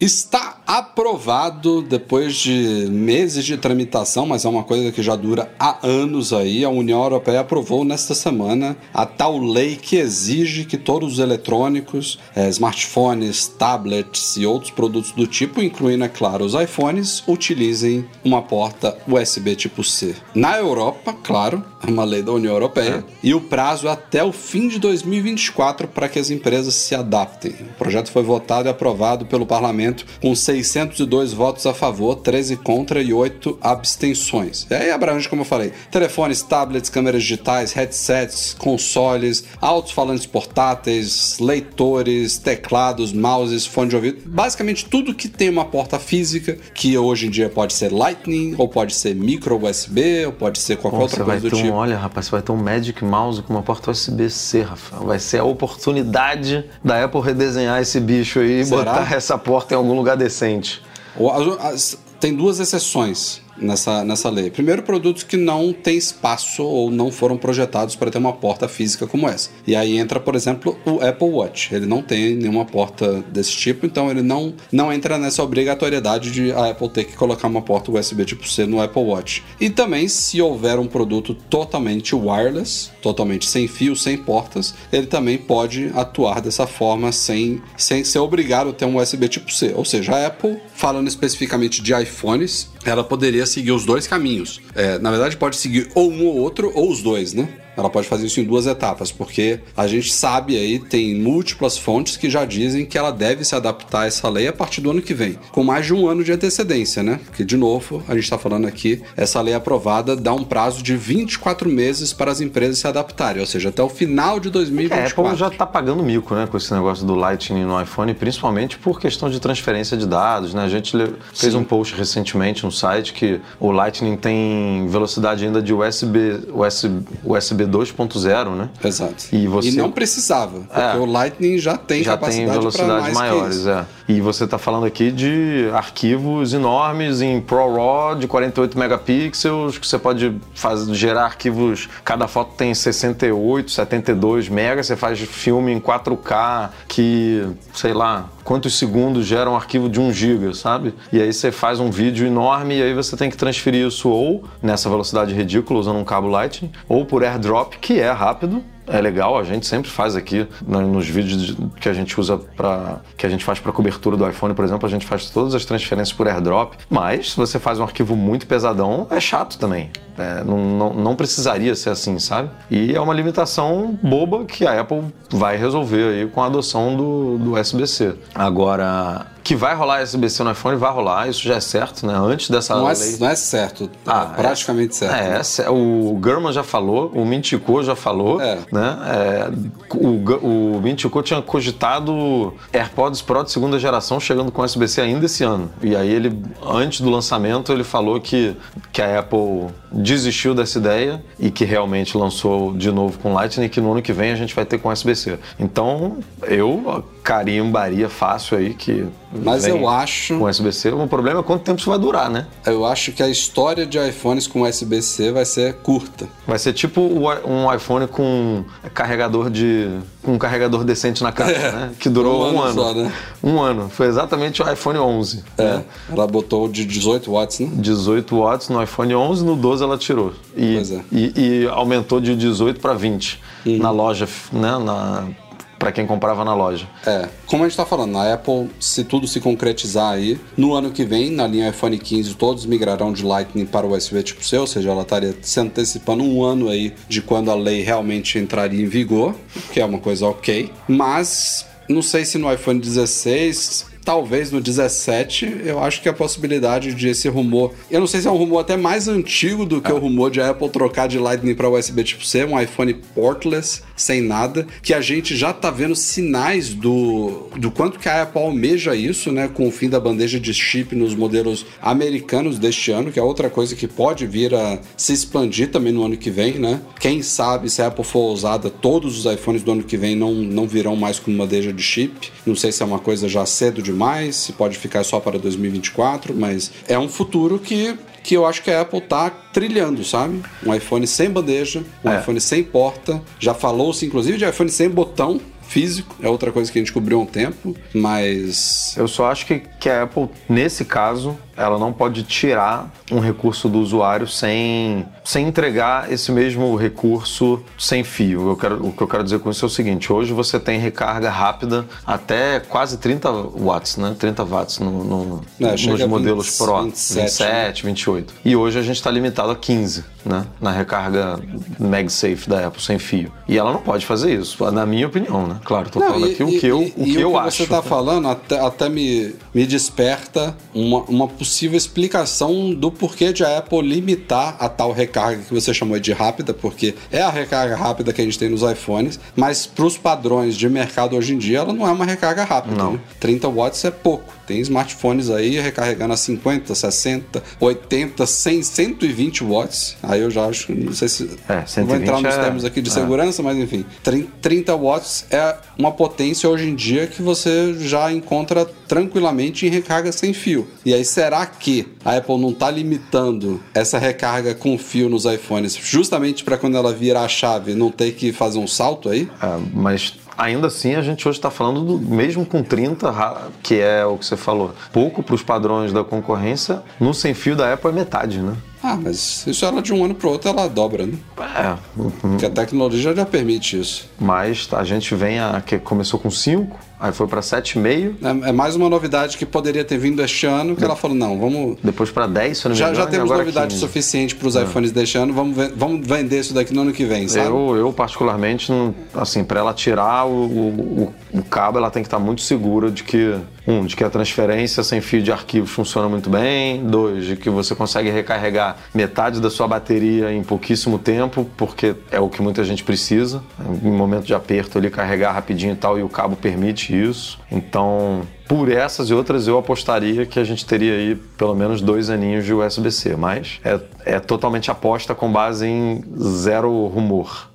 Está aprovado depois de meses de tramitação, mas é uma coisa que já dura há anos aí. A União Europeia aprovou nesta semana a tal lei que exige que todos os eletrônicos, eh, smartphones, tablets e outros produtos do tipo, incluindo, é claro, os iPhones, utilizem uma porta USB tipo C. Na Europa, claro, é uma lei da União Europeia, e o prazo é até o fim de 2024 para que as empresas se adaptem. O projeto foi votado e aprovado pelo parlamento com 602 votos a favor, 13 contra e 8 abstenções. E aí abrange, como eu falei, telefones, tablets, câmeras digitais, headsets, consoles, alto-falantes portáteis, leitores, teclados, mouses, fone de ouvido, basicamente tudo que tem uma porta física, que hoje em dia pode ser Lightning, ou pode ser micro USB, ou pode ser qualquer Bom, outra você vai coisa ter do um, tipo. olha, rapaz, você vai ter um Magic Mouse com uma porta USB-C, Rafael. Vai ser a oportunidade da Apple redesenhar esse bicho aí e botar essa porta em algum lugar decente. As- tem duas exceções nessa, nessa lei. Primeiro, produtos que não têm espaço ou não foram projetados para ter uma porta física como essa. E aí entra, por exemplo, o Apple Watch. Ele não tem nenhuma porta desse tipo, então ele não, não entra nessa obrigatoriedade de a Apple ter que colocar uma porta USB tipo C no Apple Watch. E também, se houver um produto totalmente wireless, totalmente sem fio, sem portas, ele também pode atuar dessa forma sem, sem ser obrigado a ter um USB tipo C. Ou seja, a Apple, falando especificamente de iPhones, ela poderia seguir os dois caminhos. É, na verdade, pode seguir ou um ou outro, ou os dois, né? Ela pode fazer isso em duas etapas, porque a gente sabe aí, tem múltiplas fontes que já dizem que ela deve se adaptar a essa lei a partir do ano que vem, com mais de um ano de antecedência, né? Porque, de novo, a gente está falando aqui, essa lei aprovada dá um prazo de 24 meses para as empresas se adaptarem, ou seja, até o final de É, a 2024. Apple já tá pagando mico, né, com esse negócio do Lightning no iPhone, principalmente por questão de transferência de dados, né? A gente le- fez um post recentemente no site que o Lightning tem velocidade ainda de USB, USB, USB 2.0, né? Exato. E você- não precisava, porque É. o Lightning já tem já tem capacidade para velocidades maiores, é. E você está falando aqui de arquivos enormes em ProRAW de 48 megapixels, que você pode fazer, gerar arquivos, cada foto tem 68, 72 megas, você faz filme em 4K que, sei lá, quantos segundos gera um arquivo de 1 giga, sabe? E aí você faz um vídeo enorme e aí você tem que transferir isso ou nessa velocidade ridícula usando um cabo Lightning, ou por AirDrop, que é rápido, é legal, a gente sempre faz aqui né, nos vídeos de- que a gente usa para que a gente faz para cobertura do iPhone, por exemplo, a gente faz todas as transferências por AirDrop. Mas se você faz um arquivo muito pesadão, é chato também. É, não, não, não precisaria ser assim, sabe? E é uma limitação boba que a Apple vai resolver aí com a adoção do, do USB-C. Agora, que vai rolar USB-C no iPhone, vai rolar, isso já é certo, né? Antes dessa Não é, lei. não é certo, Ah, é praticamente certo. É, é, o Gurman já falou, o Mintico já falou, É. né? É, o, o Mintico tinha cogitado AirPods Pro de segunda geração chegando com USB-C ainda esse ano. E aí ele, antes do lançamento, ele falou que, que a Apple desistiu dessa ideia e que realmente lançou de novo com Lightning que no ano que vem a gente vai ter com USB-C. Então, eu carimbaria fácil aí que Mas eu acho- com USB-C. O problema é quanto tempo isso vai durar, né? Eu acho que a história de iPhones com USB-C vai ser curta. Vai ser tipo um iPhone com carregador de. com um carregador decente na caixa, né? Que durou Um um, ano ano. só, né? Um ano. Foi exatamente o iPhone 11. É. né? Ela botou de 18 watts, né? 18 watts no iPhone 11, no 12 ela tirou. E, Pois é. e, e aumentou de 18 para 20 na loja, né? Na, para quem comprava na loja. É, como a gente tá falando, a Apple, se tudo se concretizar aí, no ano que vem, na linha iPhone 15, todos migrarão de Lightning para o USB tipo C, ou seja, ela estaria se antecipando um ano aí de quando a lei realmente entraria em vigor, que é uma coisa ok. Mas não sei se no iPhone 16 Talvez no 17, eu acho que a possibilidade de esse rumor. Eu não sei se é um rumor até mais antigo do que o rumor de a Apple trocar de Lightning para USB tipo C, um iPhone portless, sem nada, que a gente já tá vendo sinais do, do quanto que a Apple almeja isso, né, com o fim da bandeja de chip nos modelos americanos deste ano, que é outra coisa que pode vir a se expandir também no ano que vem, né? Quem sabe se a Apple for ousada, todos os iPhones do ano que vem não, não virão mais com bandeja de chip. Não sei se é uma coisa já cedo demais, se pode ficar só para 2024, mas é um futuro que que eu acho que a Apple tá trilhando, sabe? Um iPhone sem bandeja, um É. iPhone sem porta. Já falou-se, inclusive, de iPhone sem botão físico. É outra coisa que a gente cobriu há um tempo, mas... Eu só acho que, que a Apple, nesse caso, ela não pode tirar um recurso do usuário sem, sem entregar esse mesmo recurso sem fio. Eu quero, o que eu quero dizer com isso é o seguinte: hoje você tem recarga rápida até quase 30 watts, né? 30 watts no, no- É, chega nos modelos 20, Pro. 27, 27, 28. E hoje a gente está limitado a 15, né? Na recarga MagSafe da Apple sem fio. E ela não pode fazer isso, na minha opinião, né? Claro, tô Não, falando e- aqui o e- que eu, e- o e que eu acho. você tá falando até, até me, me desperta uma, uma possível explicação do porquê de a Apple limitar a tal recarga que você chamou de rápida, porque é a recarga rápida que a gente tem nos iPhones, mas para os padrões de mercado hoje em dia ela não é uma recarga rápida. Não. né? 30 watts é pouco. Tem smartphones aí recarregando a 50, 60, 80, 100, 120 watts. Aí eu já acho, não sei se É, vou entrar 120 nos é- termos aqui de é. segurança, mas enfim, 30 30 watts é uma potência hoje em dia que você já encontra tranquilamente em recarga sem fio. E aí, será que a Apple não está limitando essa recarga com fio nos iPhones justamente para quando ela virar a chave não ter que fazer um salto aí? É, mas ainda assim a gente hoje está falando do mesmo com 30, ra- que é o que você falou, pouco para os padrões da concorrência, no sem fio da Apple é metade, né? Ah, mas isso ela de um ano para outro ela dobra, né? É, Porque a tecnologia já permite isso. mas a gente vem a que começou com 5, aí foi para 7,5, É, é mais uma novidade que poderia ter vindo este ano que ela falou: não, vamos depois para 10, se eu não me Já, engano, já temos agora novidade 15. suficiente para os iPhones deste ano, vamos, vamos vender isso daqui no ano que vem, sabe? Eu, eu particularmente, assim, para ela tirar o, o, o- o cabo, ela tem que estar muito segura de que, um, de que a transferência sem fio de arquivos funciona muito bem, dois, de que você consegue recarregar metade da sua bateria em pouquíssimo tempo, porque é o que muita gente precisa, em momento de aperto ali, carregar rapidinho e tal, e o cabo permite isso. Então, por essas e outras, eu apostaria que a gente teria aí pelo menos dois aninhos de USB-C, mas é, é totalmente aposta com base em zero rumor.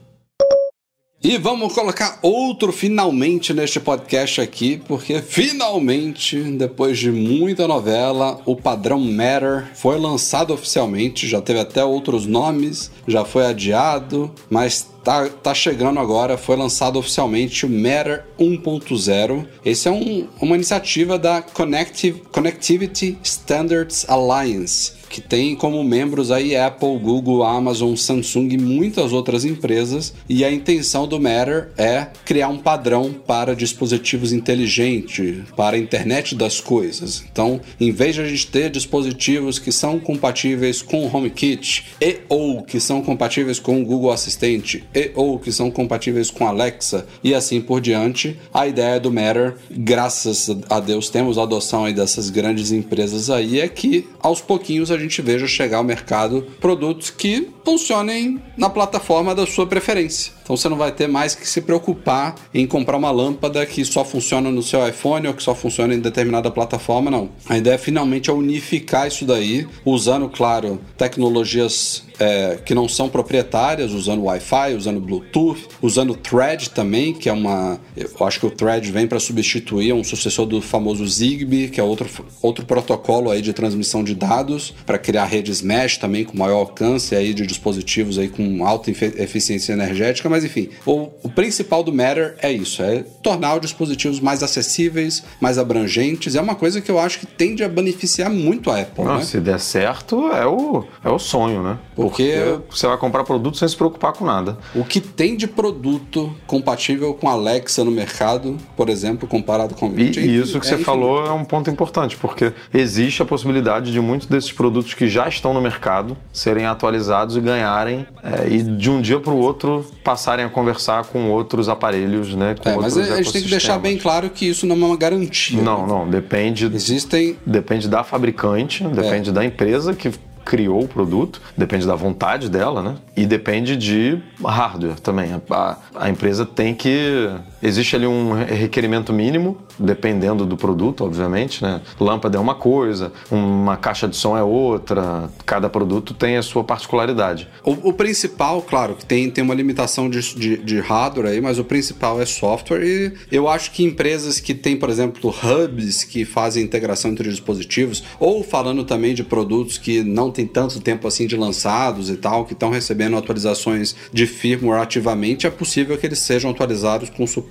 E vamos colocar outro finalmente neste podcast aqui, porque finalmente, depois de muita novela, o padrão Matter foi lançado oficialmente. Já teve até outros nomes, já foi adiado, mas tá, tá chegando agora, foi lançado oficialmente o Matter 1.0. Esse é um, uma iniciativa da Connectivity Standards Alliance, que tem como membros aí Apple, Google, Amazon, Samsung e muitas outras empresas. E a intenção do Matter é criar um padrão para dispositivos inteligentes, para a internet das coisas. Então, em vez de a gente ter dispositivos que são compatíveis com o HomeKit e ou que são compatíveis com o Google Assistente e ou que são compatíveis com Alexa e assim por diante, a ideia do Matter, graças a Deus temos a adoção aí dessas grandes empresas aí, é que aos pouquinhos a gente veja chegar ao mercado produtos que funcionem na plataforma da sua preferência. Então você não vai ter mais que se preocupar em comprar uma lâmpada que só funciona no seu iPhone ou que só funciona em determinada plataforma, não. A ideia finalmente é unificar isso daí, usando, claro, tecnologias é, que não são proprietárias, usando Wi-Fi, usando Bluetooth, usando Thread também, que é uma. Eu acho que o Thread vem para substituir um sucessor do famoso Zigbee, que é outro, outro protocolo aí de transmissão de dados, para criar redes mesh também com maior alcance aí de dispositivos aí com alta eficiência energética, mas enfim, o, o principal do Matter é isso, é tornar os dispositivos mais acessíveis, mais abrangentes, é uma coisa que eu acho que tende a beneficiar muito a Apple, Não, né? Se der certo, é o, é o sonho, né? Porque você vai comprar produto sem se preocupar com nada. o que tem de produto compatível com Alexa no mercado, por exemplo, comparado com E, Gente, e isso que é você infinito. falou é um ponto importante, porque existe a possibilidade de muitos desses produtos que já estão no mercado serem atualizados e ganharem, é, e de um dia para o outro passarem a conversar com outros aparelhos, né? Com É, mas a gente tem que deixar bem claro que isso não é uma garantia. Não, não, depende, Existem depende da fabricante, É. depende da empresa que criou o produto, depende da vontade dela, né? E depende de hardware também. A- a empresa tem que. Existe ali um re- requerimento mínimo, dependendo do produto, obviamente, né? Lâmpada é uma coisa, uma caixa de som é outra, cada produto tem a sua particularidade. O, o principal, claro, que tem, tem uma limitação de, de, de hardware aí, mas o principal é software. E eu acho que empresas que têm, por exemplo, hubs que fazem integração entre dispositivos, ou falando também de produtos que não tem tanto tempo assim de lançados e tal, que estão recebendo atualizações de firmware ativamente, é possível que eles sejam atualizados com suporte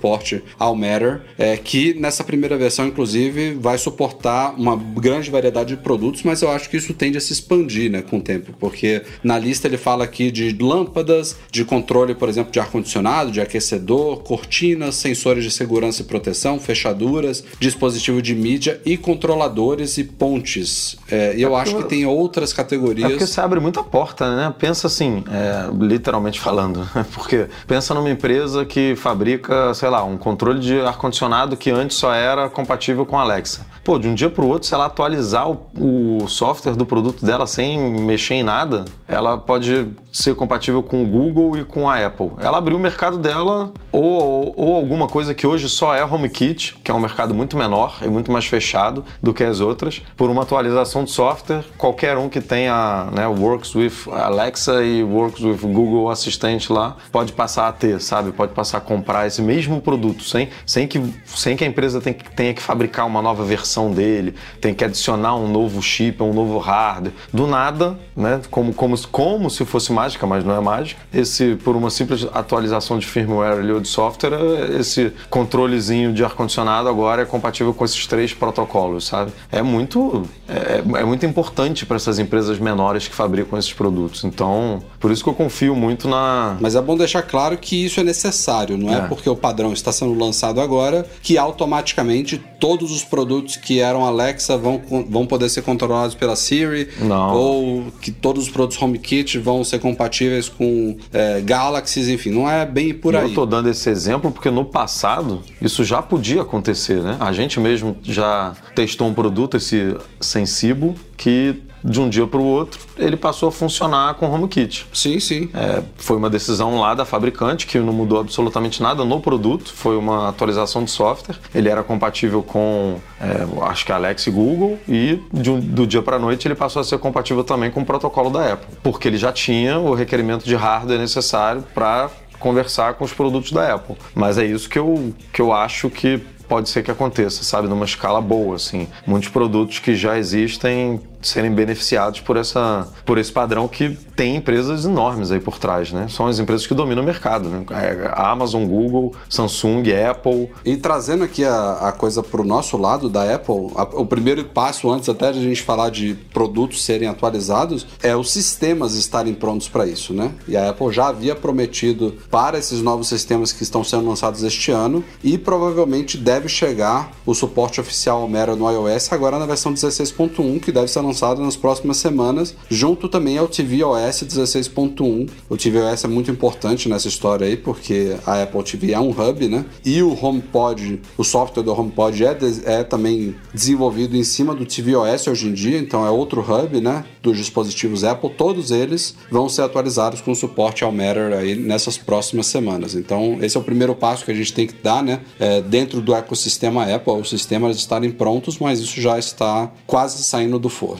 ao Matter, é, que nessa primeira versão, inclusive, vai suportar uma grande variedade de produtos, mas eu acho que isso tende a se expandir né, com o tempo, porque na lista ele fala aqui de lâmpadas, de controle, por exemplo, de ar-condicionado, de aquecedor, cortinas, sensores de segurança e proteção, fechaduras, dispositivo de mídia e controladores e pontes. É, e eu acho que tem outras É porque categorias. você abre muita porta, né? Pensa assim, é, literalmente falando, [laughs] porque pensa numa empresa que fabrica, sei lá, um controle de ar-condicionado que antes só era compatível com Alexa. Pô, de um dia para o outro, se ela atualizar o, o software do produto dela sem mexer em nada, ela pode ser compatível com o Google e com a Apple. Ela abriu o mercado dela ou, ou, alguma coisa que hoje só é HomeKit, que é um mercado muito menor e muito mais fechado do que as outras, por uma atualização de software, qualquer um que tenha né, Works with Alexa e Works with Google Assistente lá pode passar a ter, sabe? Pode passar a comprar esse mesmo produto sem, sem, que, sem que a empresa tenha, que- tenha que fabricar uma nova versão dele, tem que adicionar um novo chip, um novo hardware. Do nada, né? Como, como, como se fosse mágica, mas não é mágica. Esse, por uma simples atualização de firmware ali ou de software, esse controlezinho de ar-condicionado agora é compatível com esses três protocolos, sabe? É muito, é, é muito importante para essas empresas menores que fabricam esses produtos. Então, por isso que eu confio muito na. Mas é bom deixar claro que isso é necessário, não é, É. porque o padrão está sendo lançado agora que automaticamente todos os produtos que eram Alexa vão, vão poder ser controlados pela Siri, Não. ou que todos os produtos HomeKit vão ser compatíveis com é, Galaxies, enfim, não é bem por aí. Eu tô dando esse exemplo porque no passado isso já podia acontecer, né? A gente mesmo já testou um produto, esse Sensibo, que de um dia para o outro ele passou a funcionar com HomeKit. Sim, sim. É, foi uma decisão lá da fabricante que não mudou absolutamente nada no produto, foi uma atualização de software. Ele era compatível com, é, acho que Alexa e Google, e de um- do dia para a noite ele passou a ser compatível também com o protocolo da Apple, porque ele já tinha o requerimento de hardware necessário para conversar com os produtos da Apple. Mas é isso que eu, que eu acho que pode ser que aconteça, sabe, numa escala boa, assim. Muitos produtos que já existem serem beneficiados por, essa, por esse padrão que tem empresas enormes aí por trás, né? São as empresas que dominam o mercado, né? É, Amazon, Google, Samsung, Apple. E trazendo aqui a, a coisa para o nosso lado da Apple, a, o primeiro passo antes até de a gente falar de produtos serem atualizados é os sistemas estarem prontos para isso, né? E a Apple já havia prometido para esses novos sistemas que estão sendo lançados este ano e provavelmente deve chegar o suporte oficial ao Mera no iOS agora na versão 16.1 que deve ser lançada nas próximas semanas, junto também ao tvOS 16.1. O tvOS é muito importante nessa história aí porque a Apple TV é um hub, né? E o HomePod, o software do HomePod é, é também desenvolvido em cima do tvOS hoje em dia, então é outro hub, né? Dos dispositivos Apple, todos eles vão ser atualizados com suporte ao Matter aí nessas próximas semanas. Então, esse é o primeiro passo que a gente tem que dar, né? É, dentro do ecossistema Apple, os sistemas estarem prontos, mas isso já está quase saindo do forno.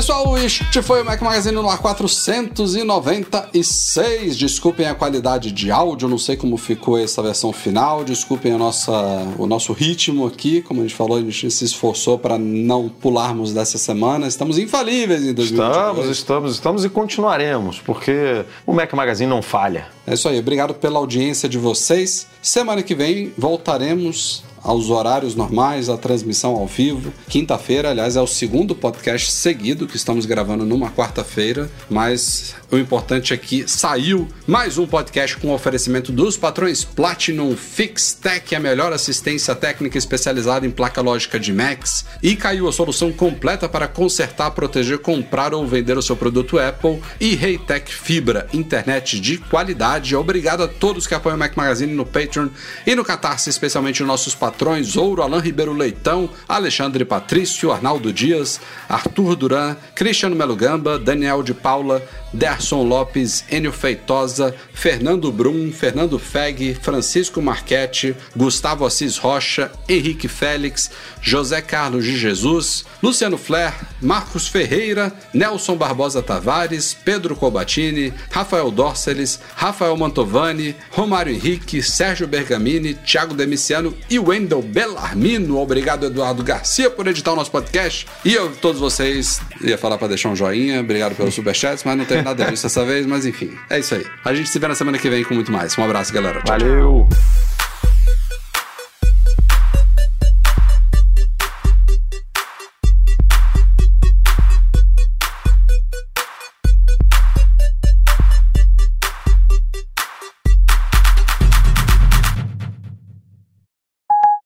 Pessoal, este foi o Mac Magazine no ar 496. Desculpem a qualidade de áudio, não sei como ficou essa versão final. Desculpem a nossa, o nosso ritmo aqui. Como a gente falou, a gente se esforçou para não pularmos dessa semana. Estamos infalíveis em 2022. Estamos, estamos, estamos e continuaremos, porque o Mac Magazine não falha. É isso aí. Obrigado pela audiência de vocês. Semana que vem voltaremos aos horários normais, a transmissão ao vivo. Quinta-feira, aliás, é o segundo podcast seguido que estamos gravando numa quarta-feira, mas o importante é que saiu mais um podcast com oferecimento dos patrões Platinum FixTech, a melhor assistência técnica especializada em placa lógica de Macs, e caiu a solução completa para consertar, proteger, comprar ou vender o seu produto Apple e Reitec Fibra, internet de qualidade. Obrigado a todos que apoiam o Mac Magazine no Patreon e no Catarse, especialmente nossos patrões patrões Ouro, Alain Ribeiro Leitão, Alexandre Patrício, Arnaldo Dias, Arthur Duran, Cristiano Melo Gamba, Daniel de Paula, Derson Lopes, Enio Feitosa, Fernando Brum, Fernando Feg, Francisco Marchetti, Gustavo Assis Rocha, Henrique Félix, José Carlos de Jesus, Luciano Flair, Marcos Ferreira, Nelson Barbosa Tavares, Pedro Cobatini, Rafael Dorceles, Rafael Mantovani, Romário Henrique, Sérgio Bergamini, Thiago Demiciano e Wendel Bellarmino. Obrigado, Eduardo Garcia, por editar o nosso podcast. E eu, todos vocês, ia falar para deixar um joinha, obrigado pelos superchats, mas não nada disso dessa vez, mas enfim, é isso aí. A gente se vê na semana que vem com muito mais. Um abraço, galera. Tchau. Valeu!